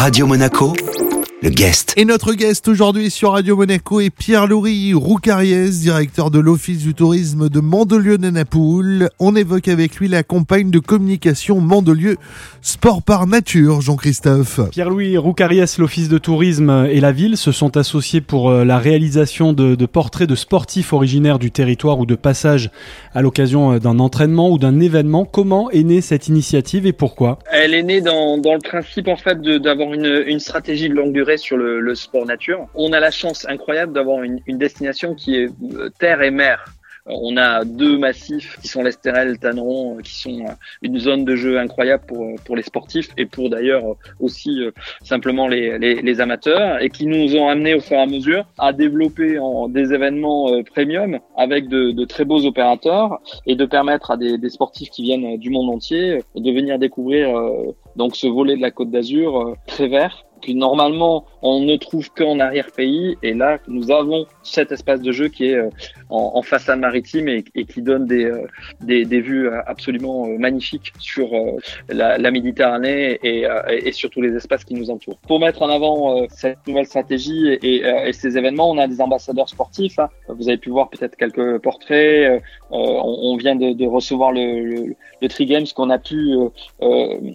Radio Monaco, le guest. Et notre guest aujourd'hui sur Radio Monaco est Pierre-Louis Roucariès, directeur de l'Office du tourisme de Mandelieu-Nanapoule. On évoque avec lui la campagne de communication Mandelieu Sport par Nature, Jean-Christophe. Pierre-Louis Roucariès, l'Office de tourisme et la ville se sont associés pour euh, la réalisation de, de portraits de sportifs originaires du territoire ou de passage à l'occasion euh, d'un entraînement ou d'un événement. Comment est née cette initiative et pourquoi? Elle est née dans, dans le principe en fait de- d'avoir une, une stratégie de longue durée sur le, sport nature. On a la chance incroyable d'avoir une, destination qui est euh, terre et mer. Euh, On a deux massifs qui sont l'Estérel, Tanneron, euh, qui sont une zone de jeu incroyable pour, pour les sportifs et pour d'ailleurs aussi simplement les, amateurs et qui nous ont amené au fur et à mesure à développer en, des événements premium avec de, très beaux opérateurs et de permettre à des, des sportifs qui viennent du monde entier de venir découvrir donc ce volet de la Côte d'Azur très vert que normalement on ne trouve qu'en arrière-pays et là nous avons cet espace de jeu qui est euh, en, en façade maritime et, et qui donne des, euh, des, des vues euh, absolument magnifiques sur la, la Méditerranée et, et surtout les espaces qui nous entourent. Pour mettre en avant cette nouvelle stratégie et, et, ces événements, on a des ambassadeurs sportifs. hein. Vous avez pu voir peut-être quelques portraits. on, on vient de, de recevoir le, le, le Tri Games qu'on a pu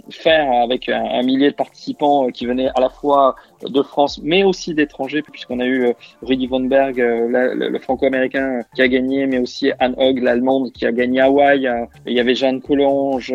faire avec un, un millier de participants qui venaient à la fois de France, mais aussi d'étrangers, puisqu'on a eu euh, Rudy Von Berg, euh, la- le, le franco-américain, qui a gagné, mais aussi Anne Hogg, l'allemande, qui a gagné Hawaï. euh, Il y avait Jeanne Collange,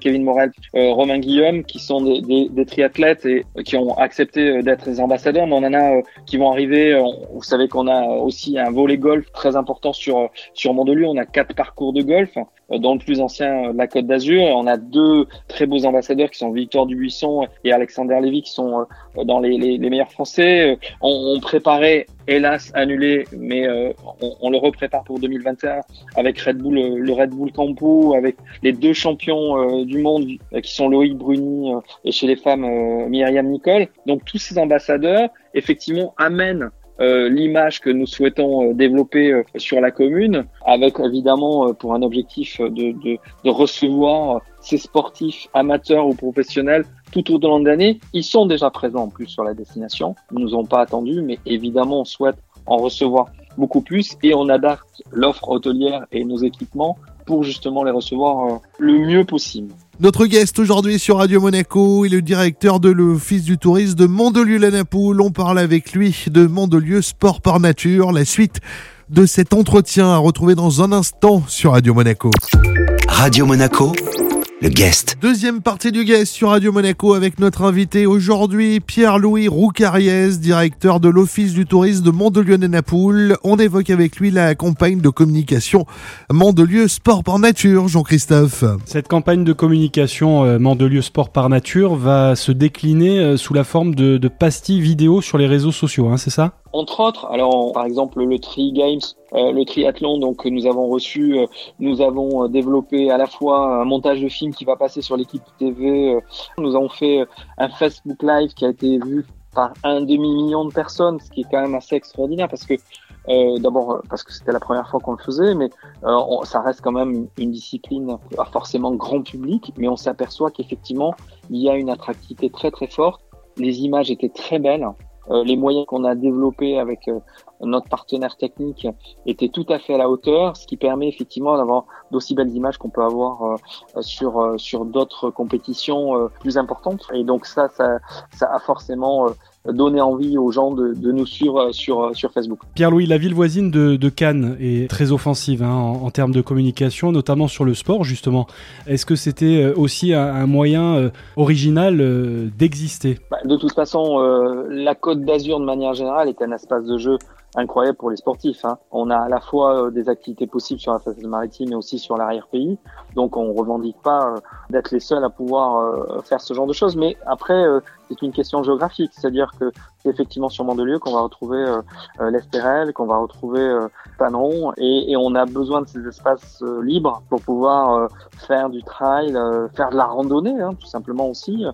Kevin Morel, Romain Guillaume, qui sont des, des, des triathlètes et qui ont accepté d'être les ambassadeurs. Mais on en a qui vont arriver. Vous savez qu'on a aussi un volet golf très important sur sur Mandelieu. On a quatre parcours de golf dans le plus ancien euh, de la Côte d'Azur. On a deux très beaux ambassadeurs qui sont Victor Dubuisson et Alexander Lévy qui sont euh, dans les, les, les meilleurs français. Euh, On, on préparait, hélas annulé, mais euh, on, on le reprépare pour 2021 avec Red Bull, euh, le Red Bull Campo, avec les deux champions euh, du monde euh, qui sont Loïc Bruni euh, et chez les femmes euh, Myriam Nicole. Donc tous ces ambassadeurs, effectivement, amènent euh, l'image que nous souhaitons euh, développer euh, sur la commune, avec évidemment euh, pour un objectif de, de, de recevoir ces sportifs amateurs ou professionnels tout au long de l'année. Ils sont déjà présents en plus sur la destination. Ils nous ont pas attendu, mais évidemment on souhaite en recevoir beaucoup plus et on adapte l'offre hôtelière et nos équipements pour justement les recevoir euh, le mieux possible. Notre guest aujourd'hui sur Radio Monaco est le directeur de l'Office du tourisme de Mandelieu-Lanapoule. On parle avec lui de Mandelieu Sport par Nature. La suite de cet entretien à retrouver dans un instant sur Radio Monaco. Radio Monaco, le guest. Deuxième partie du guest sur Radio Monaco avec notre invité aujourd'hui, Pierre-Louis Roucariès, directeur de l'Office du tourisme de Mandelieu-Nanapoule. On évoque avec lui la campagne de communication Mandelieu Sport par Nature, Jean-Christophe. Cette campagne de communication euh, Mandelieu Sport par Nature va se décliner euh, sous la forme de, de pastilles vidéo sur les réseaux sociaux, hein, c'est ça? Entre autres, alors par exemple le Tri Games, euh, le triathlon donc nous avons reçu, euh, nous avons euh, développé à la fois un montage de film qui va passer sur l'équipe TV. euh, nous avons fait euh, un Facebook Live qui a été vu par un demi-million de personnes, ce qui est quand même assez extraordinaire parce que euh, d'abord parce que c'était la première fois qu'on le faisait, mais euh, on- ça reste quand même une discipline pas forcément grand public, mais on s'aperçoit qu'effectivement il y a une attractivité très très forte. Les images étaient très belles. Euh, les moyens qu'on a développés avec euh, notre partenaire technique étaient tout à fait à la hauteur, ce qui permet effectivement d'avoir d'aussi belles images qu'on peut avoir euh, sur euh, sur d'autres compétitions euh, plus importantes. Et donc ça, ça, ça a forcément donné envie aux gens de, de nous suivre sur sur Facebook. Pierre-Louis, la ville voisine de, de Cannes est très offensive hein, en, en termes de communication, notamment sur le sport justement. Est-ce que c'était aussi un, un moyen euh, original euh, d'exister? Bah, de toute façon, euh, la Côte d'Azur de manière générale est un espace de jeu incroyable pour les sportifs. hein. On a à la fois euh, des activités possibles sur la façade maritime et aussi sur l'arrière-pays. Donc on revendique pas euh, d'être les seuls à pouvoir euh, faire ce genre de choses. Mais après, c'est une question géographique. C'est-à-dire que c'est effectivement sur Mandelieu qu'on va retrouver l'Estérel, qu'on va retrouver Paneron. Et, et on a besoin de ces espaces libres pour pouvoir faire du trail, faire de la randonnée, hein, tout simplement aussi.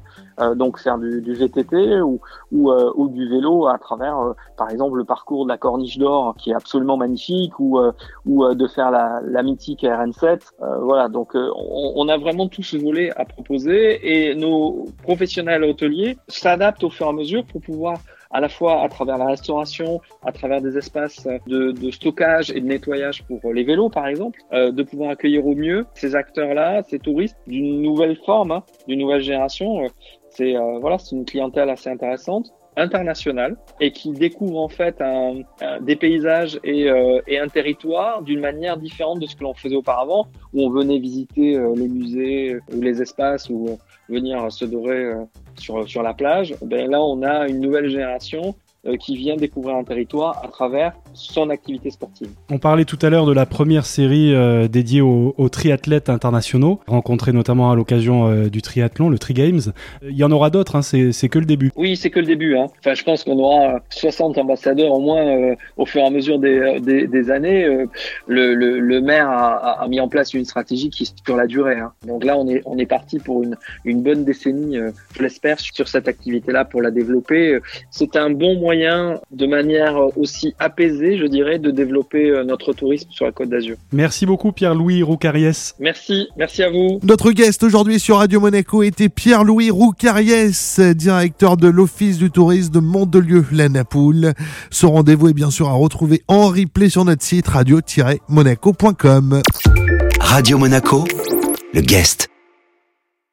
Euh, donc faire du, du VTT ou, ou, ou, du vélo à travers, par exemple, le parcours de la Corniche d'Or qui est absolument magnifique ou, ou de faire la, la mythique RN7. voilà, donc on, on, a vraiment tout ce volet à proposer et nos professionnels hôteliers s'adaptent au fur et à mesure pour pouvoir à la fois à travers la restauration, à travers des espaces de, de stockage et de nettoyage pour les vélos, par exemple, euh, de pouvoir accueillir au mieux ces acteurs-là, ces touristes d'une nouvelle forme, hein, d'une nouvelle génération. C'est euh, voilà, c'est une clientèle assez intéressante internationale et qui découvre en fait un, des paysages et, euh, et un territoire d'une manière différente de ce que l'on faisait auparavant, où on venait visiter euh, les musées ou les espaces ou euh, venir se dorer sur, sur la plage. Ben là, on a une nouvelle génération euh, qui vient découvrir un territoire à travers son activité sportive. On parlait tout à l'heure de la première série euh, dédiée aux, aux, triathlètes internationaux, rencontrés notamment à l'occasion euh, du triathlon, le Tri Games. Il y en aura d'autres, hein, c'est que le début. Oui, c'est que le début. Hein. Enfin, je pense qu'on aura 60 ambassadeurs au moins euh, au fur et à mesure des, des, des années. Le, le, le, maire a, a, mis en place une stratégie qui est sur la durée. Hein. Donc là, on est, on est parti pour une, une bonne décennie, je l'espère, sur cette activité-là pour la développer. C'est un bon moyen de manière aussi apaisée, je dirais, de développer euh, notre tourisme sur la Côte d'Azur. Merci beaucoup Pierre-Louis Roucariès. Merci, merci à vous. Notre guest aujourd'hui sur Radio Monaco était Pierre-Louis Roucariès, directeur de l'Office du tourisme de Mondelieu-la Napoule. Ce rendez-vous est bien sûr à retrouver en replay sur notre site radio-monaco.com. Radio Monaco, le guest.